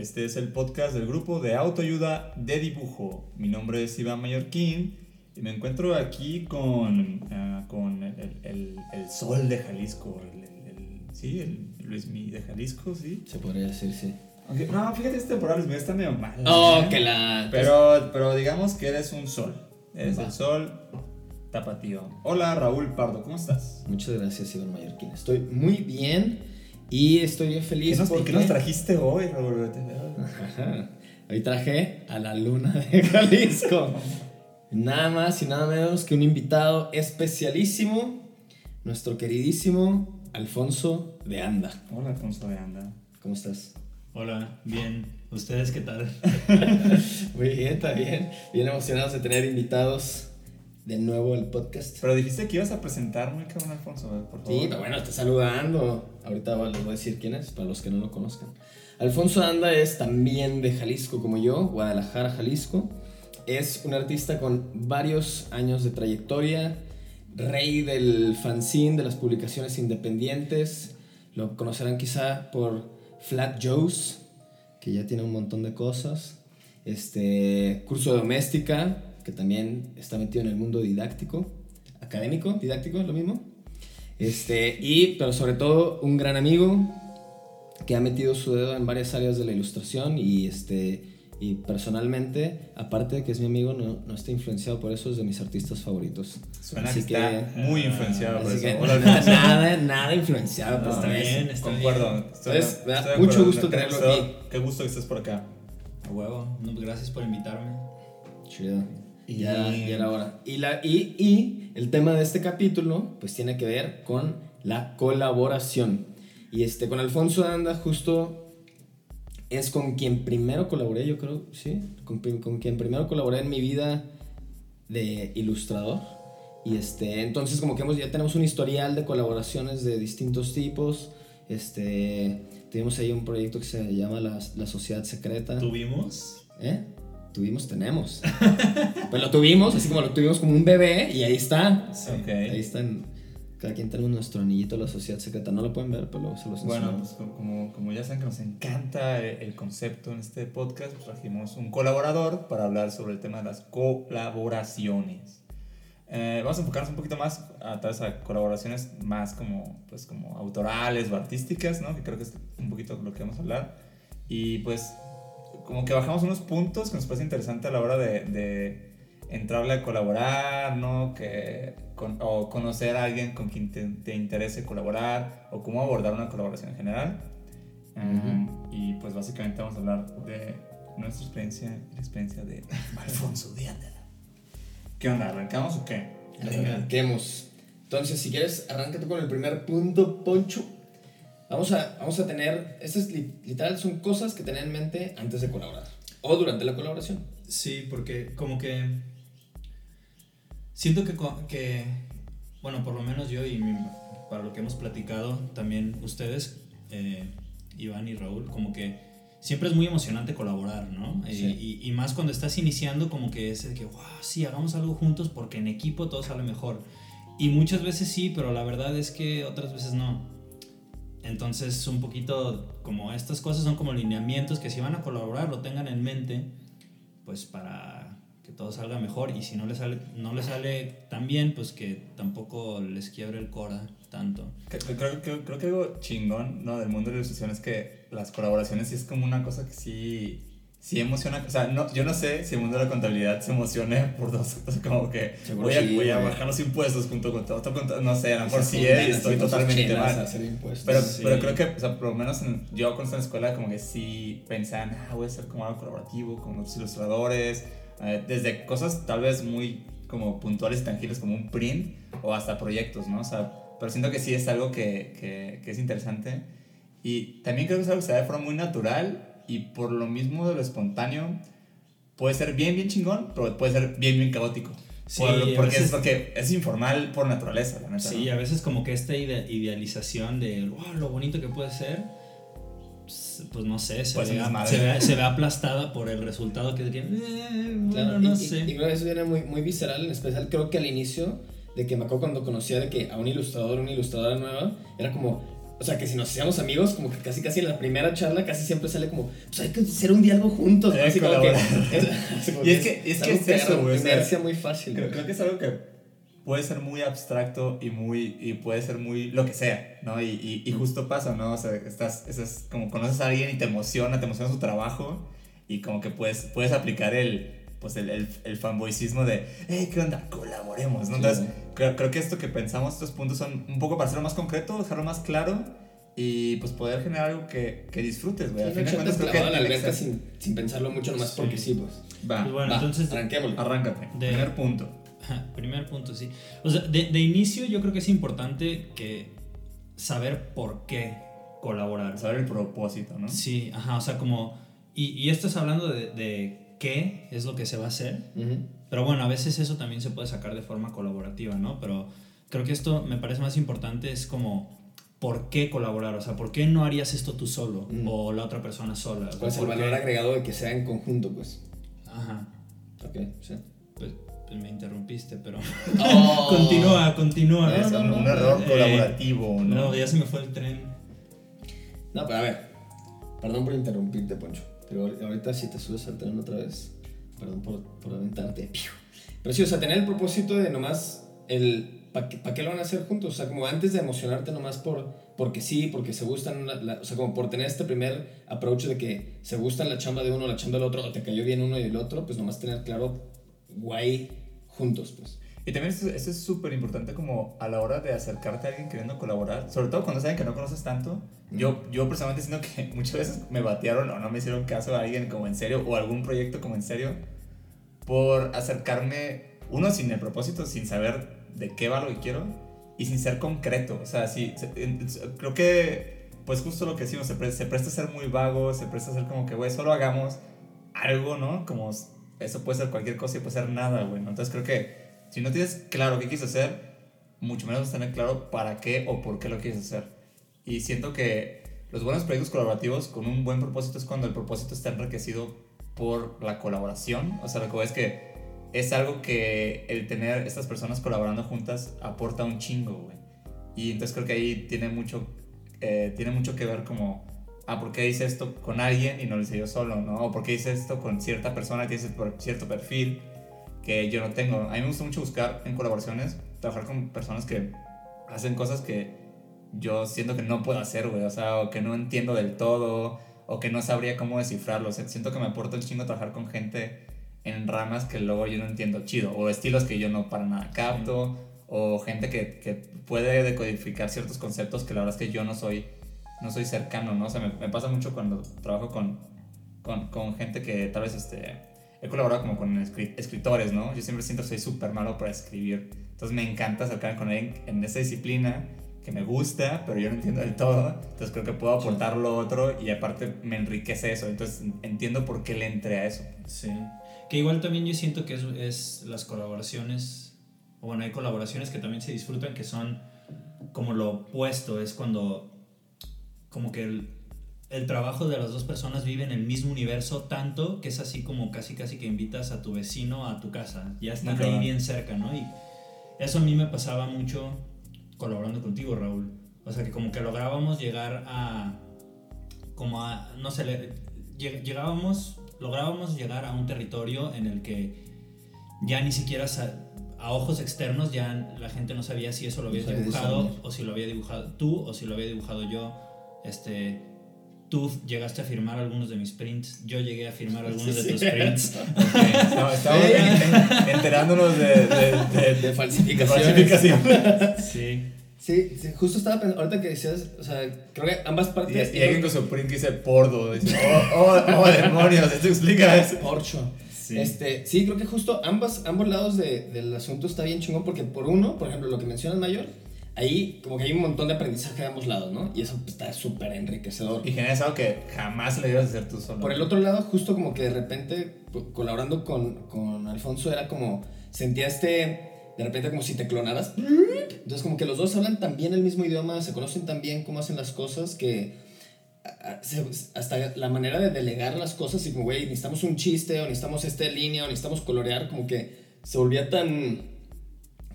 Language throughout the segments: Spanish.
Este es el podcast del grupo de autoayuda de dibujo. Mi nombre es Iván Mallorquín y me encuentro aquí con, ah, con el, el- el sol de Jalisco, el, sí, el Luis Mi de Jalisco, sí. Se podría decir, sí. No, fíjate, este temporada Luis Mi está medio mal. Oh, ¿eh? que la. Pero, pero digamos que eres un sol. Eres Va. el sol tapatío. Hola, Raúl Pardo, ¿cómo estás? Muchas gracias, Iván Mallorquín. Estoy muy bien y estoy bien ¿Qué feliz nos, ¿y porque. qué nos trajiste hoy, Raúl? Ajá. Hoy traje a la luna de Jalisco. nada más y nada menos que un invitado especialísimo, nuestro queridísimo Alfonso de Anda. Hola, Alfonso de Anda. ¿Cómo estás? Hola, bien. ¿Ustedes qué tal? Muy bien, está bien. Bien emocionados de tener invitados de nuevo al podcast. Pero dijiste que ibas a presentarme, cabrón, Alfonso, por favor. Sí, pero bueno, está saludando. Ahorita les voy a decir quién es, para los que no lo conozcan. Alfonso Anda es también de Jalisco como yo, Guadalajara, Jalisco. Es un artista con varios años de trayectoria, rey del fanzine, de las publicaciones independientes. Lo conocerán quizá por Flat Joe's, que ya tiene un montón de cosas. Este, curso de doméstica, que también está metido en el mundo didáctico, académico, didáctico, es lo mismo. Este, y, pero sobre todo, un gran amigo que ha metido su dedo en varias áreas de la ilustración y, este, y personalmente, aparte de que es mi amigo, no, no está influenciado por eso, es de mis artistas favoritos. Suena Así que está muy influenciado por así eso. que Hola, nada, nada, influenciado por está eso. bien, está Concuerdo. bien. Estoy- Entonces, da estoy de mucho gusto tenerlo aquí. Qué gusto que estés por acá. A huevo. No, pues gracias por invitarme. Chido. Y- Ya, ya era hora. Y, la, y, y el tema de este capítulo, pues tiene que ver con la colaboración. Y este, con Alfonso Anda, justo es con quien primero colaboré, yo creo, sí, con, con quien primero colaboré en mi vida de ilustrador. Y este, entonces como que hemos, ya tenemos un historial de colaboraciones de distintos tipos. Este, tuvimos ahí un proyecto que se llama La, la Sociedad Secreta. ¿Tuvimos? ¿Eh? Tuvimos, tenemos. pues lo tuvimos, así como lo tuvimos como un bebé y ahí está. Ok. Ahí están. Cada quien tenemos nuestro anillito de la sociedad secreta. No lo pueden ver, pero luego se los Bueno, enseñamos. pues co- como, como ya saben que nos encanta el, el concepto en este podcast, pues trajimos un colaborador para hablar sobre el tema de las colaboraciones. Eh, vamos a enfocarnos un poquito más a través de colaboraciones más como, pues, como autorales o artísticas, ¿no? que creo que es un poquito lo que vamos a hablar. Y pues como que bajamos unos puntos que nos parece interesante a la hora de, de entrarle a colaborar, ¿no? Que, con- o conocer a alguien con quien te, te interese colaborar, o cómo abordar una colaboración en general. Um, Y pues básicamente vamos a hablar de nuestra experiencia y la experiencia de Alfonso de Anda. ¿Qué onda? ¿Arrancamos o qué? Arranquemos. Entonces, si quieres, arráncate con el primer punto, Poncho. Vamos a, vamos a tener. Estas li- literal son cosas que tener en mente antes de colaborar. O durante la colaboración. Sí, porque como que siento que, que bueno, por lo menos yo y mi- para lo que hemos platicado también ustedes, eh, Iván y Raúl, como que siempre es muy emocionante colaborar, ¿no? Y- Sí. Y, y más cuando estás iniciando, como que es de que, wow, sí, hagamos algo juntos porque en equipo todo sale mejor. Y muchas veces sí, pero la verdad es que otras veces no. Entonces, un poquito como estas cosas son como lineamientos que si van a colaborar lo tengan en mente, pues para que todo salga mejor y si no les sale, no les sale tan bien, pues que tampoco les quiebre el cora tanto. Creo, creo- creo que algo chingón ¿no? del mundo de la ilustración es que las colaboraciones sí es como una cosa que sí, sí emociona. O sea, no, yo no sé si el mundo de la contabilidad se emocione por sea, como que voy a, sí, voy a bajar los impuestos junto con otro contador. No sé, a lo mejor sí es, estoy totalmente mal. hacer impuestos. Pero, Sí. pero creo que, o sea, por lo menos en- yo cuando estaba en la escuela, como que sí pensaban, ah, voy a hacer como algo colaborativo con otros ilustradores, eh, desde cosas tal vez muy como puntuales y tangibles como un print o hasta proyectos, ¿no? O sea, pero siento que sí es algo que, que, que es interesante y también creo que es algo que se da de forma muy natural y por lo mismo de lo espontáneo, puede ser bien, bien chingón, pero puede ser bien, bien caótico. Sí, Por- porque, veces- es, porque es informal por naturaleza, la neta. Sí, ¿no? a veces como que esta ide- idealización de "Wow, lo bonito que puede ser, pues, pues no sé, se, Pues ve, se, ve, se ve aplastada por el resultado que tiene. Eh, bueno, Claro, no y, sé. Y, y creo que eso viene muy, muy visceral, en especial creo que al inicio, de que me acuerdo cuando conocía de que a un ilustrador, una ilustradora nueva, era como, o sea, que si nos hacíamos amigos, como que casi casi en la primera charla casi siempre sale como, pues hay que hacer un diálogo juntos, ¿no? Hay Así que como que, es, así como Y es que- es que algo es eso, güey, Inercia muy fácil. Creo, creo que es algo que puede ser muy abstracto y muy y puede ser muy lo que sea, ¿no? Y, y, y justo pasa, ¿no? O sea, estás, estás como conoces a alguien y te emociona, te emociona su trabajo y como que puedes, puedes aplicar el pues el, el, el fanboycismo de, hey, ¿qué onda? Colaboremos, ¿no? Sí. Creo, creo que esto que pensamos, estos puntos son un poco para hacerlo más concreto, dejarlo más claro y pues poder generar algo que, que disfrutes, güey. Al Sí, fin de no cuentas, creo que la alberca sin, sin pensarlo mucho, nomás Sí. porque sí, pues. Va, Pues bueno, Va, entonces arranquémosle. arráncate. De- Primer punto. Ajá, Primer punto, sí. O sea, de, de inicio yo creo que es importante que saber por qué colaborar. Saber el propósito, ¿no? Sí, ajá, o sea, como... Y, y esto es hablando de, de qué es lo que se va a hacer, Ujú. Pero bueno, a veces eso también se puede sacar de forma colaborativa, ¿no? Pero creo que esto me parece más importante, es como, ¿por qué colaborar? O sea, ¿por qué no harías esto tú solo Mm. o la otra persona sola? ¿Cuál es el ¿Por qué? valor agregado de que sea en conjunto, pues? Ajá, Ok, sí. pues, pues me interrumpiste, pero... Oh. continúa, continúa. Es No, un, no, un no, error eh, colaborativo, ¿no? No, ya se me fue el tren. No, pero a ver. Perdón por interrumpirte, Poncho. Pero ahorita si te subes al tren otra vez. Perdón por, por aventarte. Pero sí, o sea, tener el propósito de nomás el. ¿Para qué, pa' qué lo van a hacer juntos? O sea, como antes de emocionarte nomás por. Porque sí, porque se gustan. la- la- o sea, como por tener este primer approach de que se gustan la chamba de uno, la chamba del otro, o te cayó bien uno y el otro, pues nomás tener claro. Guay juntos, pues. Y también esto es súper importante como a la hora de acercarte a alguien queriendo colaborar, sobre todo cuando saben que no conoces tanto. Yo, yo personalmente siento que muchas veces me batearon o no me hicieron caso a alguien como en serio o algún proyecto como en serio por acercarme, uno sin el propósito, sin saber de qué va lo que quiero y sin ser concreto. O sea, sí, creo que pues justo lo que decimos, se, pre- se presta a ser muy vago, se presta a ser como que, güey, solo hagamos algo, ¿no? Como eso puede ser cualquier cosa y puede ser nada, güey. ¿no? Entonces creo que si no tienes claro qué quieres hacer, mucho menos tener claro para qué o por qué lo quieres hacer. Y siento que los buenos proyectos colaborativos con un buen propósito es cuando el propósito está enriquecido por la colaboración. O sea, lo que es que es algo que el tener estas personas colaborando juntas aporta un chingo, güey. Y entonces creo que ahí tiene mucho, eh, tiene mucho que ver como, ah, ¿por qué hice esto con alguien y no lo hice yo solo, no? O ¿por qué hice esto con cierta persona que tiene cierto perfil que yo no tengo? A mí me gusta mucho buscar en colaboraciones, trabajar con personas que hacen cosas que yo siento que no puedo hacer, güey, o sea, o que no entiendo del todo, o que no sabría cómo descifrarlo. O sea, siento que me aporta un chingo trabajar con gente en ramas que luego yo no entiendo chido, o estilos que yo no para nada capto, o gente que, que puede decodificar ciertos conceptos que la verdad es que yo no soy, no soy cercano, ¿no? O sea, me, me pasa mucho cuando trabajo con, con, con gente que tal vez este, he colaborado como con escri- escritores, ¿no? Yo siempre siento que soy súper malo para escribir. Entonces me encanta acercarme con alguien en esa disciplina que me gusta, pero yo no entiendo del todo. Entonces creo que puedo aportar lo otro y aparte me enriquece eso. Entonces entiendo por qué le entré a eso. Sí. Que igual también yo siento que es, es las colaboraciones, o bueno, hay colaboraciones que también se disfrutan que son como lo opuesto, es cuando como que el, el trabajo de las dos personas vive en el mismo universo tanto que es así como casi casi que invitas a tu vecino a tu casa, ya están Muy ahí bien cerca, ¿no? Y eso a mí me pasaba mucho colaborando contigo, Raúl. O sea, que como que lográbamos llegar a como a no sé, le- lleg- llegábamos lográbamos llegar a un territorio en el que ya ni siquiera a ojos externos ya la gente no sabía si eso lo No sabía dibujado o si lo había dibujado tú o si lo había dibujado yo. Este, tú llegaste a firmar algunos de mis prints, yo llegué a firmar algunos de Sí. tus prints. Estamos, estamos en- enterándonos de, de, de- De de falsificaciones. falsificación. Sí. Sí, sí, justo estaba pensando, ahorita que decías, o sea, creo que ambas Y, partes. y alguien con su print que dice pordo. Dice, oh, oh, oh, demonios, esto explica eso. Porcho. Sí. Este, sí, creo que justo ambas, ambos lados de- del asunto está bien chingón porque por uno, por ejemplo, lo que mencionas mayor, ahí como que hay un montón de aprendizaje de ambos lados, ¿no? Y eso pues, está súper enriquecedor. Y generas algo que jamás le ibas a hacer tú solo. Por el otro lado, justo como que de repente, co- colaborando con, con Alfonso, era como, sentía este, de repente como si te clonaras. Entonces como que los dos hablan tan bien el mismo idioma, se conocen tan bien cómo hacen las cosas que hasta la manera de delegar las cosas y como, güey, necesitamos un chiste o necesitamos esta línea o necesitamos colorear, como que se volvía tan,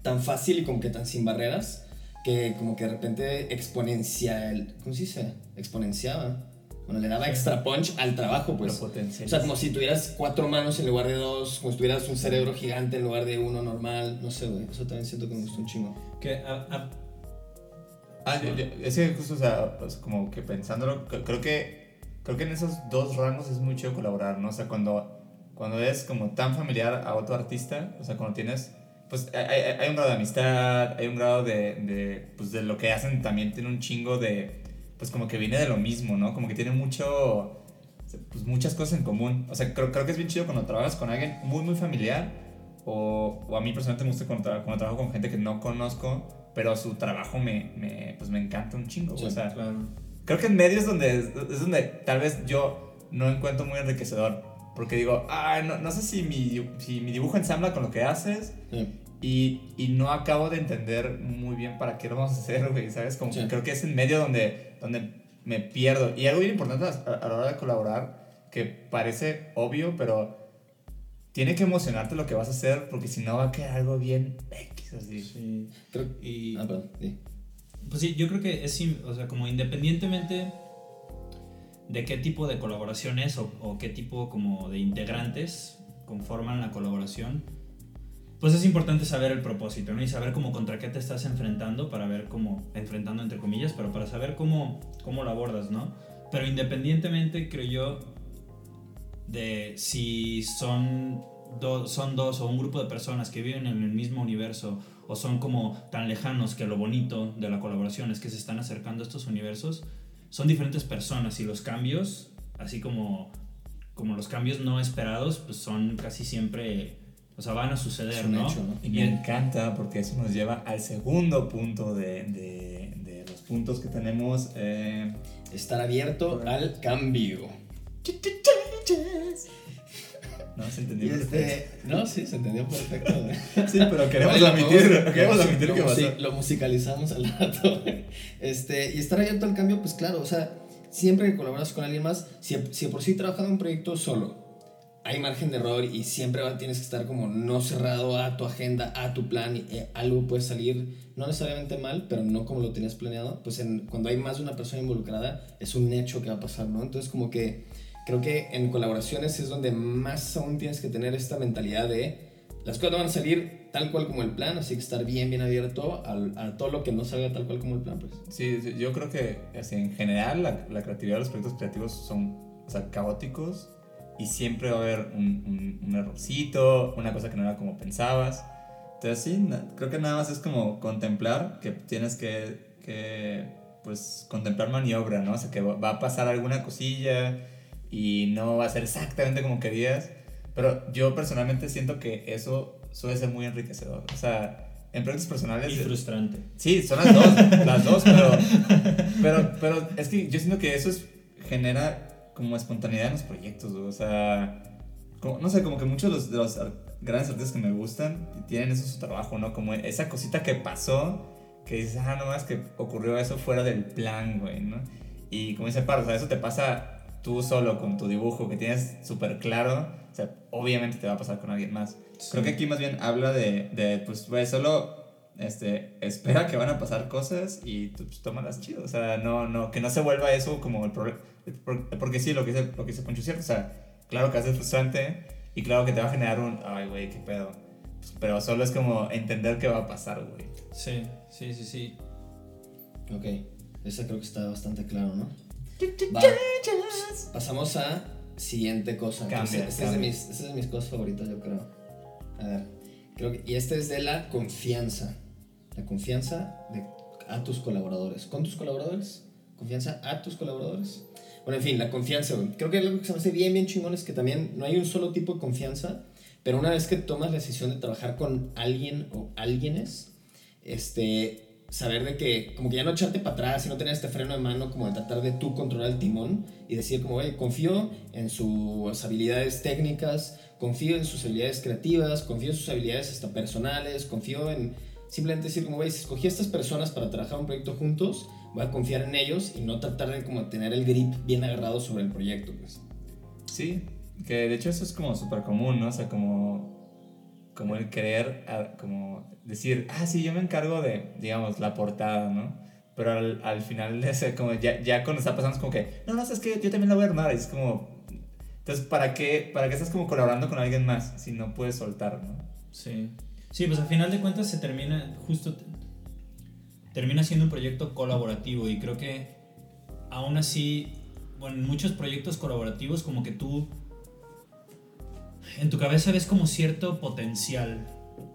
tan fácil y como que tan sin barreras que como que de repente exponencial, ¿cómo se dice? Exponenciaba. Bueno, le daba extra punch al trabajo, pues. O sea, como si tuvieras cuatro manos en lugar de dos, como si tuvieras un cerebro gigante en lugar de uno normal. No sé, güey. Eso también siento que me gustó un chingo. Que a- a- Ah, yo, yo- es que justo, o sea, pues, como que pensándolo, creo que, creo que en esos dos rangos es muy chido colaborar, ¿no? O sea, cuando, cuando eres como tan familiar a otro artista, o sea, cuando tienes, pues hay, hay- hay un grado de amistad, hay un grado de, de, pues, de lo que hacen, también tiene un chingo de, pues como que viene de lo mismo, ¿no? Como que tiene mucho, pues muchas cosas en común. O sea, creo, creo que es bien chido cuando trabajas con alguien muy, muy familiar, o, o a mí personalmente me gusta cuando, tra- cuando trabajo con gente que no conozco, pero su trabajo me, me, pues me encanta un chingo. Sí, o sea, claro. creo que en medio es donde, es donde tal vez yo no encuentro muy enriquecedor. Porque digo, ah, no, no sé si mi, si mi dibujo ensambla con lo que haces Sí. y, y no acabo de entender muy bien para qué lo vamos a hacer, güey, ¿sabes? Como que Sí. creo que es en medio donde, donde me pierdo. Y algo bien importante a, a la hora de colaborar, que parece obvio, pero tiene que emocionarte lo que vas a hacer, porque si no va a quedar algo bien X, así. Sí. Creo Y, Ah, perdón. Sí. Pues sí, yo creo que es, o sea, como independientemente de qué tipo de colaboración es o, o qué tipo como de integrantes conforman la colaboración, pues es importante saber el propósito, ¿no? Y saber cómo contra qué te estás enfrentando para ver cómo, enfrentando entre comillas, pero para saber cómo, cómo lo abordas, ¿no? Pero independientemente, creo yo, de si son, do- son dos o un grupo de personas que viven en el mismo universo o son como tan lejanos que lo bonito de la colaboración es que se están acercando a estos universos, son diferentes personas y los cambios, así como, como los cambios no esperados, pues son casi siempre, o sea, van a suceder, Es un ¿no? hecho, ¿no? Y me encanta porque eso nos lleva al segundo punto de, de, de los puntos que tenemos. eh, Estar abierto al cambio. No se entendió. este, no, sí, se entendió perfecto. güey. Sí, pero queremos lo admitir, podemos- queremos admitir lo que pasó. musi- Lo musicalizamos al rato. güey. Este, y estar abierto al cambio, pues claro, o sea, siempre que colaboras con alguien más, si, si por sí trabajas en un proyecto solo, hay margen de error y siempre tienes que estar como no cerrado a tu agenda, a tu plan, y eh, algo puede salir no necesariamente mal, pero no como lo tenías planeado, pues en- cuando hay más de una persona involucrada, es un hecho que va a pasar, ¿no? Entonces como que creo que en colaboraciones es donde más aún tienes que tener esta mentalidad de las cosas no van a salir tal cual como el plan, así que estar bien, bien abierto al- a, todo lo que no salga tal cual como el plan, pues. Sí, yo creo que así, en general la, la creatividad los proyectos creativos son o sea, caóticos y siempre va a haber un, un, un errorcito, una cosa que no era como pensabas. Entonces sí, creo que nada más es como contemplar que tienes que, que pues contemplar maniobra, ¿no? O sea, que va a pasar alguna cosilla y no va a ser exactamente como querías. Pero yo personalmente siento que eso suele ser muy enriquecedor. O sea, en proyectos personales... Y frustrante. Sí, son las dos, las dos, pero, pero, pero es que yo siento que eso es, genera como espontaneidad en los proyectos, o sea, como- no sé, como que muchos de los, de los grandes artistas que me gustan tienen eso en su trabajo, ¿no? Como esa cosita que pasó, que dices, ah, no más que ocurrió eso fuera del plan, güey, ¿no? Y como dice Paro, o sea, eso te pasa tú solo con tu dibujo que tienes súper claro, o sea, obviamente te va a pasar con alguien más. Creo que aquí más bien habla de, de pues, güey, solo este, espera que van a pasar cosas y tú, pues, tómalas chido. O sea, no, no, que no se vuelva eso como el problema. Porque sí, lo que dice, lo que dice Poncho es cierto. O sea, claro que es frustrante y claro que te va a generar un, ay, güey, qué pedo. Pues, pero solo es como entender qué va a pasar, güey. Sí, sí, sí, sí. Ok, esa creo que está bastante claro, ¿no? Va. Pasamos a siguiente cosa. Cambia, Esta es, de mis, esta es de mis cosas favoritas, yo creo. A ver, creo que, y este es de la confianza. La confianza de, a tus colaboradores. ¿Con tus colaboradores? Confianza a tus colaboradores. Bueno, en fin, la confianza, güey. Creo que algo que se me hace bien, bien chingón es que también no hay un solo tipo de confianza, pero una vez que tomas la decisión de trabajar con alguien o alguienes, este, saber de que, como que ya no echarte para atrás y no tener este freno de mano, como de tratar de tú controlar el timón y decir como, oye, confío en sus habilidades técnicas, confío en sus habilidades creativas, confío en sus habilidades hasta personales, confío en simplemente decir como, si escogí a estas personas para trabajar un proyecto juntos, voy a confiar en ellos y no tratar de como tener el grip bien agarrado sobre el proyecto, pues. Sí, que de hecho eso es como súper común, ¿no? O sea, como, como el querer, como decir, ah, sí, yo me encargo de, digamos, la portada, ¿no? Pero al, al final, de como ya, ya cuando está pasando es como que, no, no, es que yo también la voy a armar. Y es como, entonces, ¿para qué, ¿para qué estás como colaborando con alguien más si no puedes soltar, ¿no? Sí. Sí, pues al final de cuentas se termina, justo, termina siendo un proyecto colaborativo y creo que aún así, bueno, en muchos proyectos colaborativos como que tú en tu cabeza ves como cierto potencial,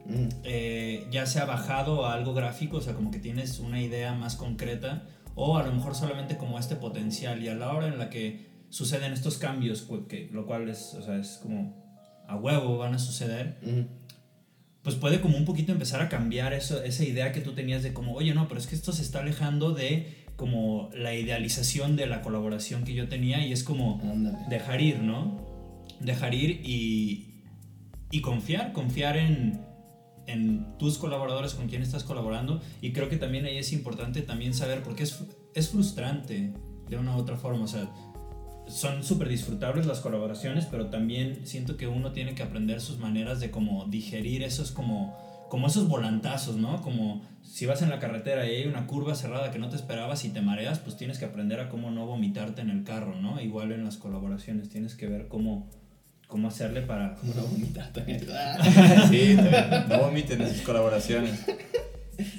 Mm. eh, ya sea bajado a algo gráfico, o sea, como que tienes una idea más concreta, o a lo mejor solamente como este potencial, y a la hora en la que suceden estos cambios, que, lo cual es, o sea, es como a huevo van a suceder, Ujú. pues puede como un poquito empezar a cambiar eso, esa idea que tú tenías de como, oye, no, pero es que esto se está alejando de como la idealización de la colaboración que yo tenía y es como dejar ir, ¿no? Dejar ir y, y confiar, confiar en, en tus colaboradores con quien estás colaborando y creo que también ahí es importante también saber porque es, es frustrante de una u otra forma, o sea, son súper disfrutables las colaboraciones, pero también siento que uno tiene que aprender sus maneras de como digerir esos como, como esos volantazos, ¿no? Como si vas en la carretera y hay una curva cerrada que no te esperabas y te mareas, pues tienes que aprender a cómo no vomitarte en el carro, ¿no? Igual en las colaboraciones tienes que ver cómo, cómo hacerle para... Como una bonita también. sí, también. no vomiten en sus colaboraciones.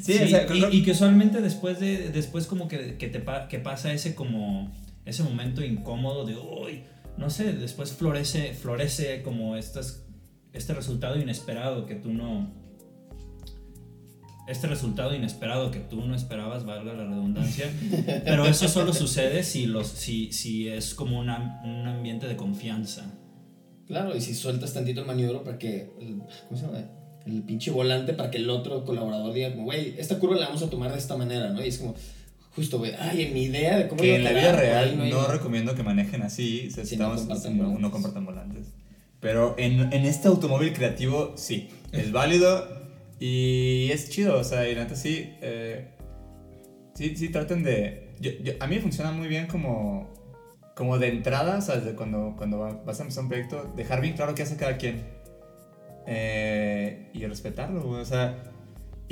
Sí, Sí, o sea, y, que usualmente después de después como que, que te que pasa ese como ese momento incómodo de uy no sé después florece florece como estas este resultado inesperado que tú no este resultado inesperado que tú no esperabas valga la redundancia pero eso solo sucede si los si, si es como una- un ambiente de confianza Claro, y si sueltas tantito el maniobro para que. el- ¿Cómo se llama? El pinche volante para que el otro colaborador diga, como, güey, esta curva la vamos a tomar de esta manera, ¿no? Y es como, justo, güey, ay, en mi idea de cómo que en la vida real no hay- no recomiendo que manejen así, o sea, no estamos, compartan no, compartan volantes. Pero en, en este automóvil creativo sí, es válido y es chido, o sea, y neta sí, eh, sí, sí traten de... yo- yo- a mí me funciona muy bien como, como de entrada, o sea, cuando, cuando va- vas a empezar un proyecto, dejar bien claro qué hace cada quien eh, y respetarlo, o sea...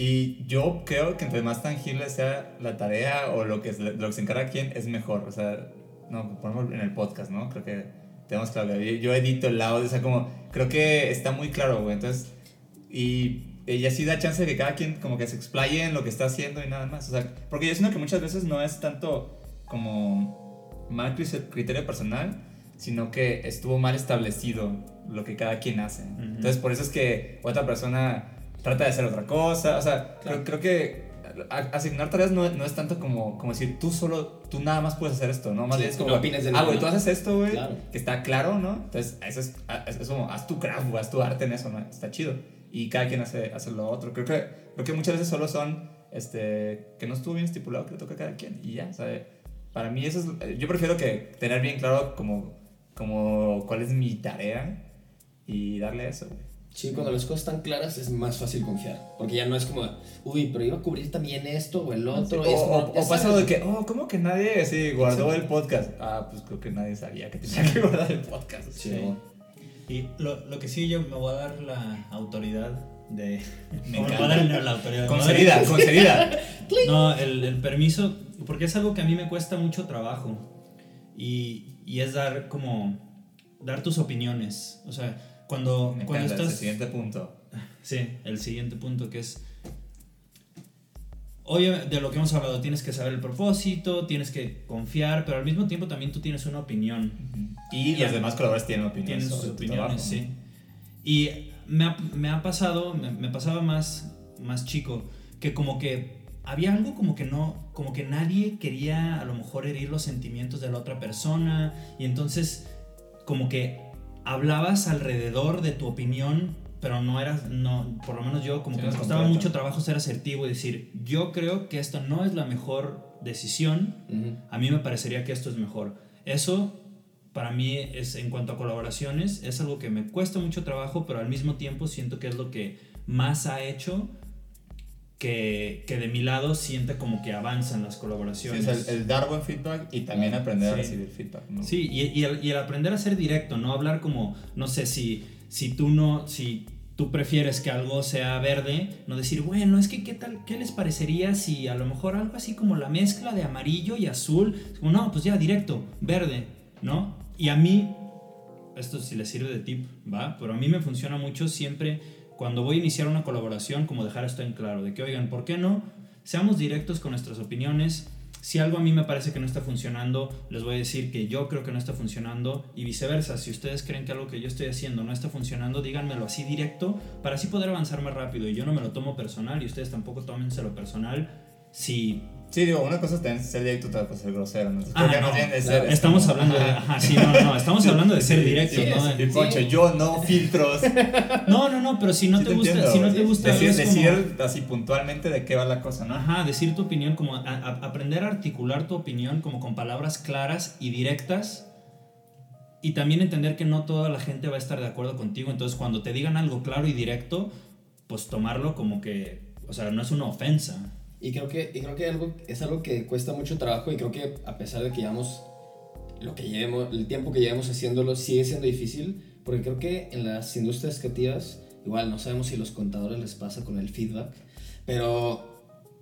Y yo creo que entre más tangible sea la tarea o lo que, es- lo que se encarga quien es mejor. O sea, no, ponemos en el podcast, ¿no? Creo que tenemos hablar. Yo, yo edito el audio, o sea, como, creo que está muy claro, güey. Entonces, y, y así da chance de que cada quien como que se explaye en lo que está haciendo y nada más. O sea, porque yo siento que muchas veces no es tanto como mal cri- criterio personal, sino que estuvo mal establecido lo que cada quien hace. Ujú. Entonces, por eso es que otra persona trata de hacer otra cosa. O sea, creo, creo que asignar tareas no, no es tanto como, como decir tú solo, tú nada más puedes hacer esto, ¿no? Más Sí, bien es como, de ah, güey, tú más". haces esto, güey, Claro. que está claro, ¿no? Entonces, eso es, a- es, es como, haz tu craft, güey, haz tu arte en eso, ¿no? Está chido. Y cada quien hace, hace lo otro. Creo que, creo que muchas veces solo son, este, que no estuvo bien estipulado que le toca a cada quien. Y ya, ¿sabes? Para mí eso es, yo prefiero que tener bien claro como, como cuál es mi tarea y darle eso, güey. Sí, cuando las cosas están claras es más fácil confiar. Porque ya no es como, uy, pero iba a cubrir también esto o el otro. O, como, o- ya o pasa lo de que, oh, ¿cómo que nadie guardó el podcast? Ah, pues creo que nadie sabía que tenía que guardar el podcast. Sí. Y lo, lo que sí yo me voy a dar la autoridad de... Me encanta. la autoridad. Concedida, concedida. No, el, el permiso, porque es algo que a mí me cuesta mucho trabajo. Y, y es dar como, dar tus opiniones. O sea, cuando, Me cuando estás... siguiente punto. Sí, el siguiente punto que es... Oye, de lo que hemos hablado, tienes que saber el propósito, tienes que confiar, pero al mismo tiempo también tú tienes una opinión. Y Ya. los demás colaboradores tienen opiniones Tienen sus opiniones, trabajo. sí. Y me ha, me ha pasado, me, me pasaba más, más chico, que como que había algo como que no, como que nadie quería a lo mejor herir los sentimientos de la otra persona y entonces como que hablabas alrededor de tu opinión pero no era, no, por lo menos yo como Sí, que me costaba concreto. mucho trabajo ser asertivo y decir, yo creo que esta no es la mejor decisión, a mí me parecería que esto es mejor. Eso para mí es en cuanto a colaboraciones, es algo que me cuesta mucho trabajo, pero al mismo tiempo siento que es lo que más ha hecho que, que de mi lado siente como que avanzan las Sí, colaboraciones. es el, el dar buen feedback y también aprender a Sí. recibir feedback. ¿no? Sí, y, y el, y el aprender a ser directo, no hablar como, no sé, si, si tú no, si tú prefieres que algo sea verde, no decir, bueno, es que qué tal, qué les parecería si a lo mejor algo así como la mezcla de amarillo y azul, como, no, pues ya directo, verde, ¿no? Y a mí, esto si les sirve de tip, ¿va? Pero a mí me funciona mucho siempre cuando voy a iniciar una colaboración, como dejar esto en claro, de que, oigan, ¿por qué no? Seamos directos con nuestras opiniones. Si algo a mí me parece que no está funcionando, les voy a decir que yo creo que no está funcionando y viceversa. Si ustedes creen que algo que yo estoy haciendo no está funcionando, díganmelo así directo para así poder avanzar más rápido. Y yo no me lo tomo personal y ustedes tampoco tómenselo personal. Si Sí, digo, una cosa es tener- ser directo, otra cosa es ser grosero. ¿no? Ah, no, claro, ser- estamos como- hablando de, Ajá. sí, no, no, estamos hablando de ser Sí, directos, sí, ¿no? sí, Poncho, yo no filtros. No, no, no, pero si no Sí te gusta, entiendo, si no te gusta, decir, es como- decir así puntualmente de qué va la cosa, ¿no? Ajá, decir tu opinión, como a- a- aprender a articular tu opinión como con palabras claras y directas. Y también entender que no toda la gente va a estar de acuerdo contigo. Entonces, cuando te digan algo claro y directo, pues tomarlo como que, o sea, no es una ofensa. Y creo que, y creo que algo, es algo que cuesta mucho trabajo y creo que a pesar de que llevamos lo que llevemos, el tiempo que llevamos haciéndolo sigue siendo difícil porque creo que en las industrias creativas, igual no sabemos si los contadores les pasa con el feedback, pero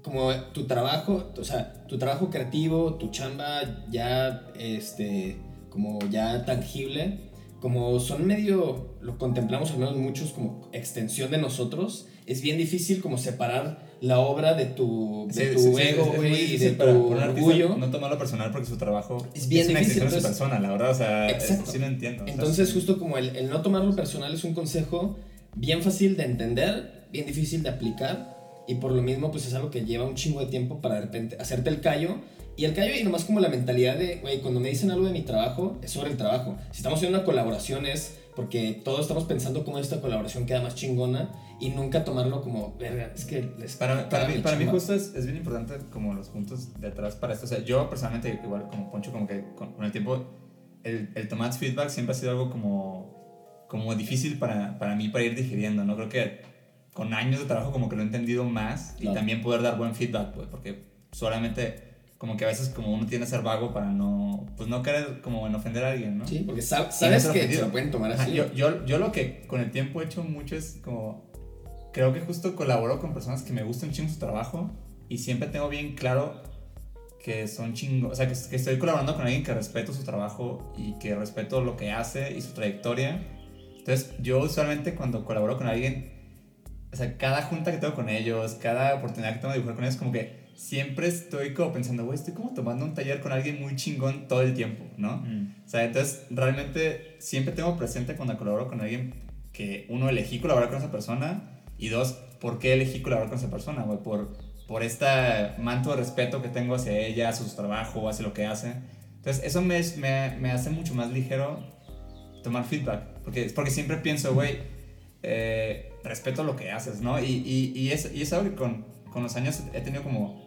como tu trabajo, o sea, tu trabajo creativo, tu chamba ya, este, como ya tangible, como son medio, lo contemplamos al menos muchos como extensión de nosotros, es bien difícil como separar la obra de tu, de Sí, tu sí, sí, ego, es- es güey, y de tu orgullo. No tomarlo personal porque su trabajo Es bien una difícil, extensión de su entonces- persona, la verdad, o sea, Exacto. sí lo entiendo. sea, Entonces, sí. justo como el, el no tomarlo personal es un consejo bien fácil de entender, bien difícil de aplicar, y por lo mismo, pues es algo que lleva un chingo de tiempo para de repente hacerte el callo. Y el callo, y nomás como la mentalidad de, güey, cuando me dicen algo de mi trabajo, es sobre el trabajo. Si estamos haciendo una colaboración es porque todos estamos pensando cómo esta colaboración queda más chingona y nunca tomarlo como, verga, es que les Para, para, mí, para mí chamba". justo es, es bien importante como los puntos de atrás para esto. O sea, yo personalmente, igual como Poncho, como que con, con el tiempo, el, el tomar feedback siempre ha sido algo como, como difícil para, para mí para ir digiriendo, ¿no? Creo que con años de trabajo como que lo he entendido más y Claro. también poder dar buen feedback, pues, porque solamente como que a veces como uno tiene que ser vago para no, pues no querer como en ofender a alguien, ¿no? Sí, porque sab- sabes no que se lo pueden tomar así. yo, yo, yo lo que con el tiempo he hecho mucho es como. Creo que justo colaboro con personas que me gustan chingo su trabajo y siempre tengo bien claro que son chingos. O sea, que, que estoy colaborando con alguien que respeto su trabajo y que respeto lo que hace y su trayectoria. Entonces, yo usualmente cuando colaboro con alguien, o sea, cada junta que tengo con ellos, cada oportunidad que tengo de dibujar con ellos, como que siempre estoy como pensando, güey, estoy como tomando un taller con alguien muy chingón todo el tiempo, ¿no? Mm. O sea, entonces realmente siempre tengo presente cuando colaboro con alguien que uno elegí colaborar con esa persona y dos, ¿por qué elegí colaborar con esa persona? güey? por, por este manto de respeto que tengo hacia ella, hacia su trabajo, hacia lo que hace. Entonces eso me, me, me hace mucho más ligero tomar feedback, porque, porque siempre pienso, güey, eh, respeto lo que haces, ¿no? Y, y, y, es, y es algo que con, con los años he tenido como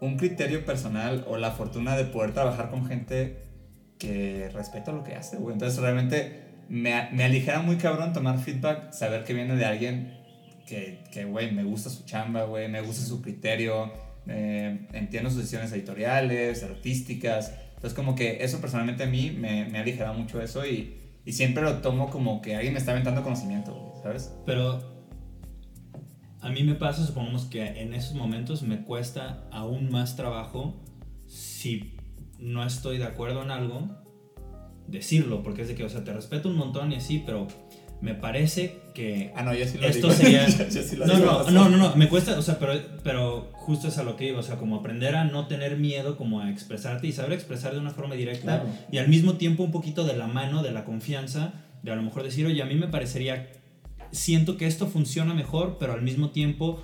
un criterio personal o la fortuna de poder trabajar con gente que respeta lo que hace, güey. Entonces realmente me, me aligera muy cabrón tomar feedback, saber que viene de alguien que, que güey, me gusta su chamba, güey, me gusta su criterio, eh, entiendo sus decisiones editoriales, artísticas. Entonces como que eso personalmente a mí me, me ha mucho eso y, y siempre lo tomo como que alguien me está aventando conocimiento, güey, ¿sabes? Pero a mí me pasa, supongamos que en esos momentos me cuesta aún más trabajo si no estoy de acuerdo en algo, decirlo, porque es de que, o sea, te respeto un montón y así, pero me parece que Ah, no, yo sí lo Esto digo. sería- Yo- yo sí lo No, digo, no, no, no, no, me cuesta, o sea, pero, pero justo es a lo que iba, o sea, como aprender a no tener miedo, como a expresarte y saber expresar de una forma directa Claro. y al mismo tiempo un poquito de la mano, de la confianza, de a lo mejor decir, oye, a mí me parecería, siento que esto funciona mejor, pero al mismo tiempo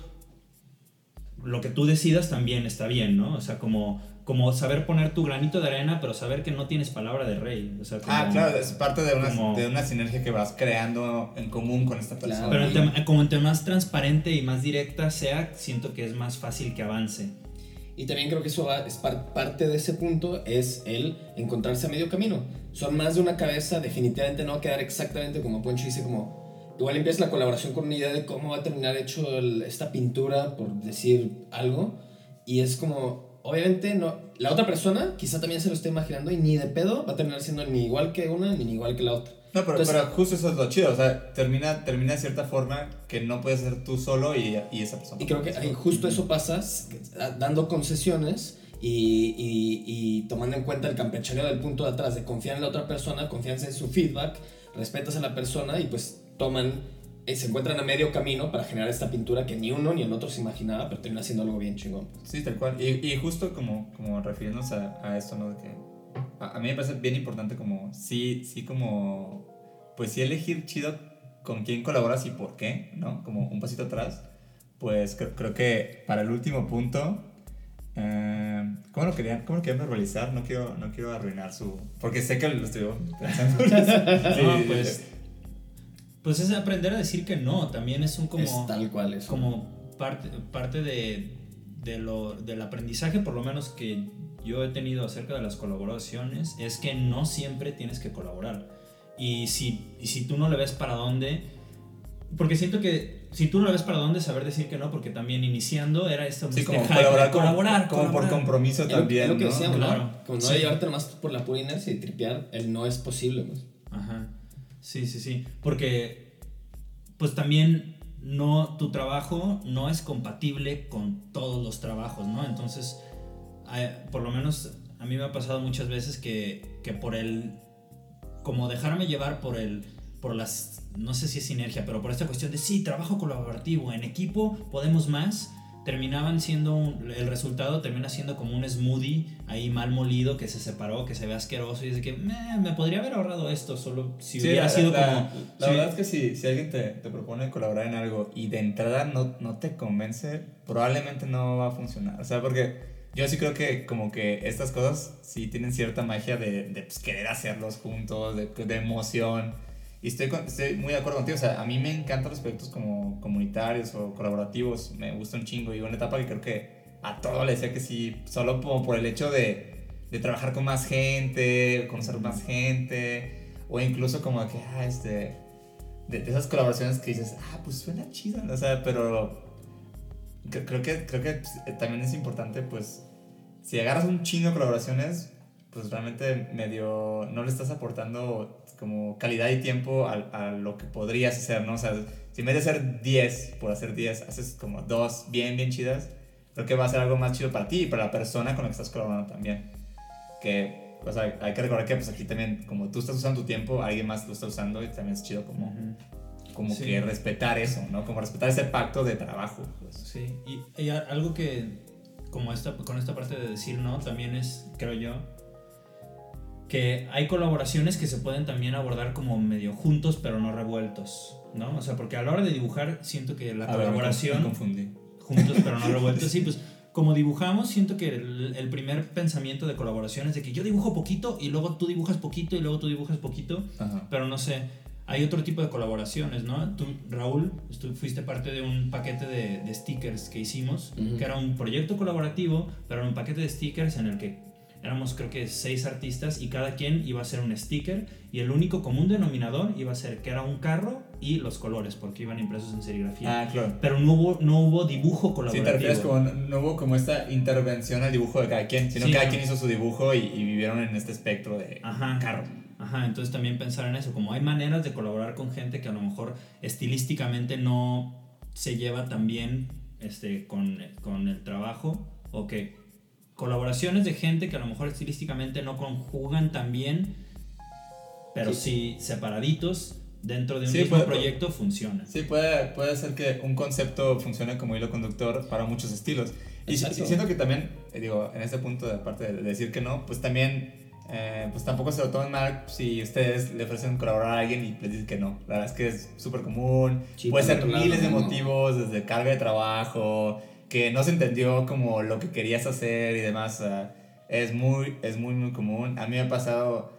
lo que tú decidas también está bien, ¿no? O sea, como como saber poner tu granito de arena, pero saber que no tienes palabra de rey. O sea, como- Ah, claro, es parte de una, como- de una sinergia que vas creando en común con esta persona. Claro. Pero entre- como entre más transparente y más directa sea, siento que es más fácil que avance. Y también creo que eso va- es par- parte de ese punto, es el encontrarse a medio camino. Son más de una cabeza, definitivamente no va a quedar exactamente como Poncho dice, como igual empieza la colaboración con una idea de cómo va a terminar hecho el- esta pintura, por decir algo, y es como, obviamente no, la otra persona quizá también se lo esté imaginando y ni de pedo va a terminar siendo ni igual que una ni igual que la otra. No, pero, Entonces- pero justo eso es lo chido, o sea, termina, termina de cierta forma que no puedes ser tú solo y, y esa persona. Y creo que ahí justo eso pasa dando concesiones y, y- y tomando en cuenta el campechaneo del punto de atrás, de confiar en la otra persona, confianza en su feedback, respetas a la persona y pues toman, eh, se encuentran a medio camino para generar esta pintura que ni uno ni el otro se imaginaba, pero termina siendo algo bien chingón. Sí, tal cual. Y, y justo como, como refiriéndonos a, a esto, ¿no? De que a, a mí me parece bien importante como, sí, sí como, pues sí elegir chido con quién colaboras y por qué, ¿no? Como un pasito atrás. Pues creo, creo que para el último punto, eh, ¿cómo lo querían, cómo lo querían verbalizar? No quiero, no quiero arruinar su... Porque sé que lo estoy pensando. Sí, No, pues, pues es aprender a decir que no, también es un como... es tal cual eso. como parte, parte de, de lo, del aprendizaje, por lo menos que yo he tenido acerca de las colaboraciones, es que no siempre tienes que colaborar. Y si, y si tú no le ves para dónde, porque siento que si tú no le ves para dónde, saber decir que no, porque también iniciando era esto Sí, este como colaborar, como, colaborar, como por compromiso Es lo- también, es lo que ¿no? decíamos, Claro. ¿no? Como no Sí. llevarte más por la pura inercia y tripear, el no es posible. pues. Ajá. Sí, sí, sí. Porque, pues también no, tu trabajo no es compatible con todos los trabajos, ¿no? Entonces, por lo menos a mí me ha pasado muchas veces que, que por el, como dejarme llevar por el, por las, no sé si es sinergia, pero por esta cuestión de sí, trabajo colaborativo, en equipo podemos más, terminaban siendo, un- el resultado termina siendo como un smoothie ahí mal molido que se separó, que se ve asqueroso y de que "Meh, me podría haber ahorrado esto solo si Sí, hubiera la, sido la- como... la sí, verdad es que si, si alguien te, te propone colaborar en algo y de entrada no, no te convence, probablemente no va a funcionar. O sea, porque yo sí creo que como que estas cosas sí tienen cierta magia de, de pues, querer hacerlos juntos, de, de emoción. Y estoy, con- estoy muy de acuerdo contigo. O sea, a mí me encantan los proyectos como comunitarios o colaborativos. Me gusta un chingo. Y una etapa que creo que a todo le decía que sí, solo como por el hecho de, de trabajar con más gente, conocer más gente, o incluso como que, ah, este, de, de esas colaboraciones que dices, ah, pues suena chido, o sea, pero cre- creo que, creo que pues, eh, también es importante, pues, si agarras un chingo de colaboraciones, pues realmente medio no le estás aportando como calidad y tiempo a, a lo que podrías hacer, ¿no? O sea, si en vez de hacer 10 por hacer 10, haces como dos bien, bien chidas, creo que va a ser algo más chido para ti y para la persona con la que estás colaborando también. Que, o sea, hay que recordar que pues aquí también, como tú estás usando tu tiempo, alguien más lo está usando y también es chido como, Ujú. como Sí. que respetar eso, ¿no? Como respetar ese pacto de trabajo. Pues. Sí, y, y algo que, como esta, con esta parte de decir no, también es, creo yo, que hay colaboraciones que se pueden también abordar como medio juntos, pero no revueltos, ¿no? O sea, porque a la hora de dibujar, siento que la A ver, me conf- colaboración, me confundí. juntos, pero no revueltos, sí, pues como dibujamos, siento que el, el primer pensamiento de colaboración es de que yo dibujo poquito y luego tú dibujas poquito y luego tú dibujas poquito, Ajá. pero no sé, hay otro tipo de colaboraciones, ¿no? Tú, Raúl, tú fuiste parte de un paquete de, de stickers que hicimos, Ujú. que era un proyecto colaborativo, pero era un paquete de stickers en el que éramos creo que seis artistas y cada quien iba a hacer un sticker y el único común denominador iba a ser que era un carro y los colores, porque iban impresos en serigrafía. Ah, claro. Pero no hubo, no hubo dibujo Sí, colaborativo. te refieres como no, no hubo como esta intervención al dibujo de cada quien, sino Sí, cada no. quien hizo su dibujo y, y vivieron en este espectro de Ajá. carro. Ajá, entonces también pensar en eso, como hay maneras de colaborar con gente que a lo mejor estilísticamente no se lleva tan bien este, con, con el trabajo, o que colaboraciones de gente que a lo mejor estilísticamente no conjugan tan bien, pero sí, separaditos dentro de un Sí, mismo puede- proyecto funciona. Sí, puede, puede ser que un concepto funcione como hilo conductor para muchos estilos. Y sí- sí siento que también, eh, digo, en este punto, aparte de decir que no, pues también, eh, pues tampoco se lo tomen mal si ustedes le ofrecen colaborar a alguien y les dicen que no. La verdad es que es súper común. Sí, puede ser miles de no. motivos, desde carga de trabajo, que no se entendió como lo que querías hacer y demás. sea, es muy, es muy, muy común. A mí me ha pasado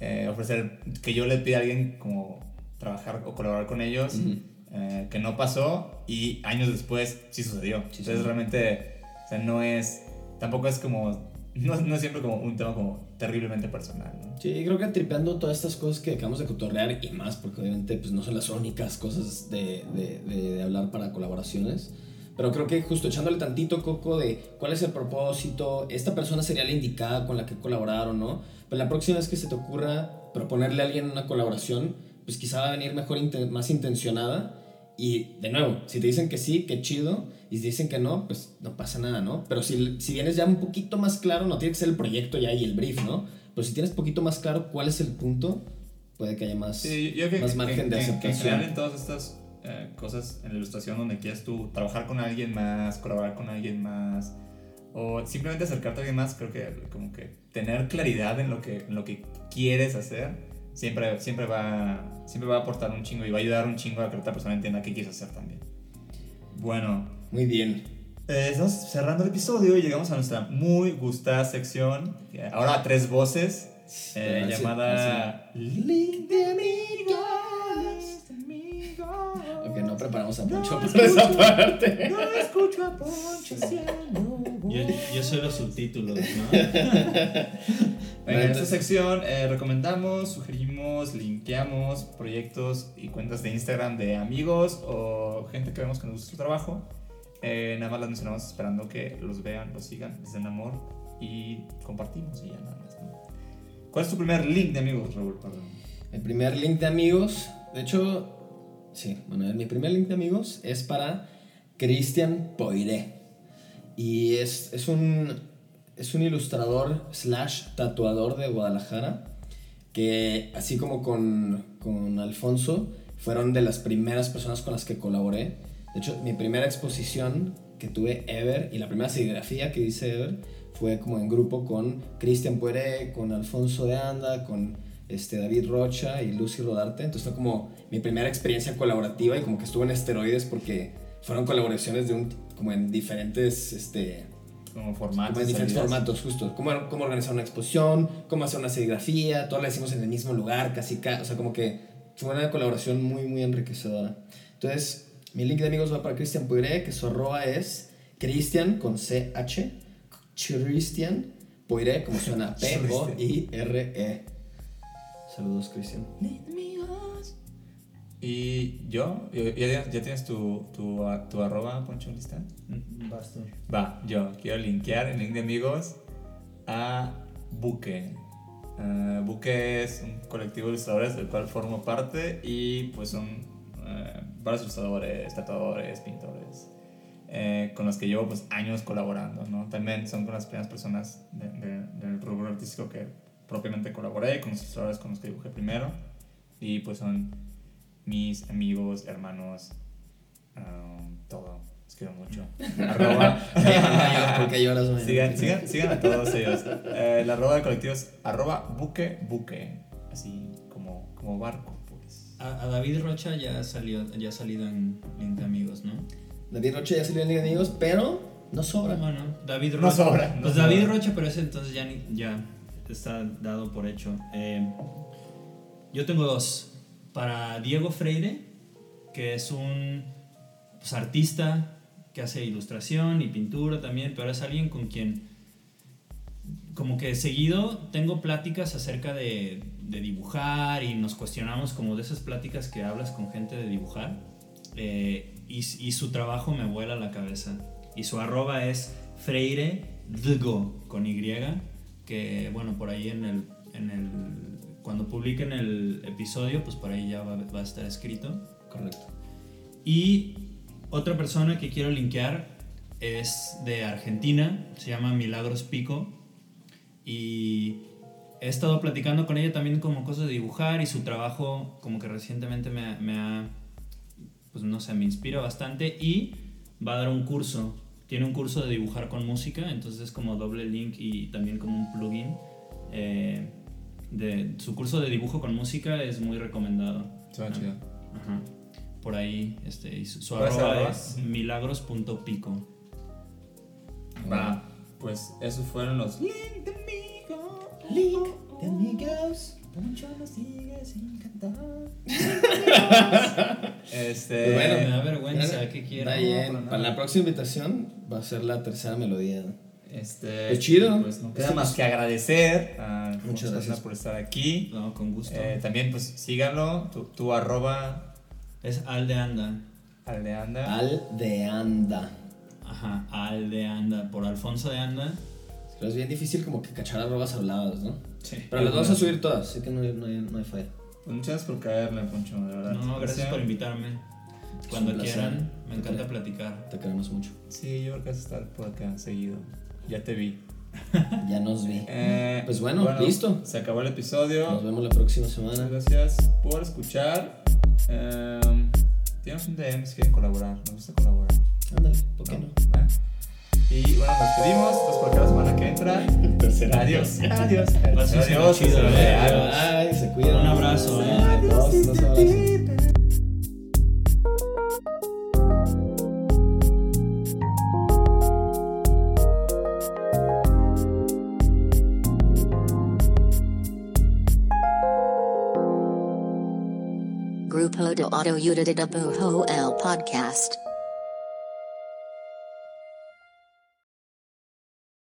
eh, ofrecer que yo le pida a alguien como trabajar o colaborar con ellos, Ujú. eh, que no pasó y años después sí sucedió. Sí, Entonces sí. realmente, o sea, no es, tampoco es como, no, no es siempre como un tema como terriblemente personal, ¿no? Sí, creo que tripeando todas estas cosas que acabamos de cotorrear y más, porque obviamente pues, no son las únicas cosas de, de, de- de hablar para colaboraciones. Pero creo que justo echándole tantito coco de cuál es el propósito, esta persona sería la indicada con la que colaborar o no. Pero la próxima vez que se te ocurra proponerle a alguien una colaboración, pues quizá va a venir mejor, más intencionada. Y de nuevo, si te dicen que sí, qué chido. Y si dicen que no, pues no pasa nada, ¿no? Pero si, si vienes ya un poquito más claro, no tiene que ser el proyecto ya y el brief, ¿no? Pero si tienes poquito más claro cuál es el punto, puede que haya más, Sí, yo creo más que, margen que- de que- que en aceptación. en todas estas eh, cosas en la ilustración donde quieres tú trabajar con alguien más, colaborar con alguien más o simplemente acercarte a alguien más, creo que como que tener claridad en lo que, en lo que quieres hacer siempre, siempre, va, siempre va a aportar un chingo y va a ayudar un chingo a que otra persona entienda qué quieres hacer también. Bueno, Muy bien. eh, estamos cerrando el episodio y llegamos a nuestra muy gustada sección, ahora a tres voces, eh, Ah, sí, llamada preparamos a Poncho para esa parte. No escucho a Poncho haciendo Yo, yo soy los subtítulos, ¿no? En esta sección eh, recomendamos, sugerimos, linkeamos proyectos y cuentas de Instagram de amigos o gente que vemos que nos gusta su trabajo. Eh, nada más las mencionamos esperando que los vean, los sigan, les den amor y compartimos y ya nada más. ¿no? ¿Cuál es tu primer link de amigos, Raúl? Perdón. El primer link de amigos, de hecho, sí, bueno, mi primer link de amigos es para Christian Poiré. Y es, es, un, es un ilustrador slash tatuador de Guadalajara que así como con, con Alfonso fueron de las primeras personas con las que colaboré. De hecho, mi primera exposición que tuve ever y la primera serigrafía que hice ever fue como en grupo con Cristian Pueré, con Alfonso de Anda, con este, David Rocha y Lucy Rodarte. Entonces fue como mi primera experiencia colaborativa y como que estuve en esteroides porque fueron colaboraciones de un, como en diferentes este, Como formatos. como en diferentes salidas. formatos, justo. Cómo, cómo organizar una exposición, cómo hacer una serigrafía, todo lo hicimos en el mismo lugar, casi, ca- o sea, como que fue una colaboración muy, muy enriquecedora. Entonces, mi link de amigos va para Cristian Poiré, que su arroba es Cristian con CH, Christian Poiré, como suena P-O-I-R-E. Saludos, Cristian. ¿Y yo? ¿Ya, tienes tu, tu, tu arroba, Poncho, lista? Basta. Va, yo quiero linkear el link de amigos a Buque. Eh, Buque es un colectivo de ilustradores del cual formo parte y pues son eh, varios ilustradores, tatuadores, pintores eh, con los que llevo pues años colaborando, ¿no? También son con las primeras personas de- de- del rubro artístico que propiamente colaboré, con los ilustradores con los que dibujé primero y pues son mis amigos, hermanos, um, todo. Los quiero mucho. Arroba. Porque lloras, man? Sigan, sigan, sigan a todos ellos. Eh, la arroba del colectivo es arroba buque buque. Así como, como barco, pues. A, a David Rocha ya salió, ya ha salido en Link de Amigos, ¿no? David Rocha ya salió en Liga de Amigos, pero no sobra. Bueno, David No Rocha. sobra, no pues sobra. David Rocha, pero ese entonces ya, ni- ya está dado por hecho. Eh, yo tengo dos. Para Diego Freire, que es un pues, artista que hace ilustración y pintura también, pero es alguien con quien como que seguido tengo pláticas acerca de, de dibujar y nos cuestionamos como de esas pláticas que hablas con gente de dibujar eh, y, su trabajo me vuela la cabeza y su arroba es Freire Dgo con Y que bueno por ahí en el, en el cuando publiquen el episodio pues por ahí ya va, va a estar escrito Correcto. y otra persona que quiero linkear es de Argentina, se llama Milagros Pico. Y he estado platicando con ella también como cosas de dibujar y su trabajo como que recientemente me, me ha, pues no sé, me inspira bastante y va a dar un curso. Tiene un curso de dibujar con música, entonces es como doble link y también como un plugin. eh, de, su curso de dibujo con música es muy recomendado. Suena chido. Ajá. Por ahí, este, su, su ¿Cuál es el arroba arroba? es milagros.pico. Va. pues esos fueron los Link de amigos. Link de amigos. Poncho nos sigue sin cantar. este. Pues bueno, Me da vergüenza, Bueno, ¿qué quiero? Para la próxima invitación va a ser la tercera melodía. Este. Pues chido. Pues no queda más que agradecer a Muchas gracias. Por estar aquí. No, con gusto. Eh, también, pues síganlo. Tu, tu arroba es Aldeanda. aldeanda. Al de anda. Ajá, Aldeanda. Por Alfonso de Anda. Pero es bien difícil como que cachar arrobas habladas, ¿no? Sí. Pero las vamos a subir todas, así que no hay, no hay, no hay falla. Pues muchas gracias por caerle, Poncho, de verdad. No, gracias por invitarme. Cuando quieran, me encanta platicar. Te queremos mucho. Sí, yo creo que vas a estar por acá seguido. Ya te vi. Ya nos vi. Eh, Pues bueno, listo. Se acabó el episodio. Nos vemos la próxima Muchas semana. gracias por escuchar. Um, Tienes un DM si quieren colaborar. Me gusta colaborar. Ándale, ¿por qué no? ¿Va? Y bueno, nos despedimos. Nos por la semana que entra. Tercera. Adiós. Adiós. Adiós. chido, Adiós. eh. Adiós. Ay, se cuidan. Un abrazo, eh. Dos, dos abrazos. Grupo de Auto Udida Bujo El Podcast.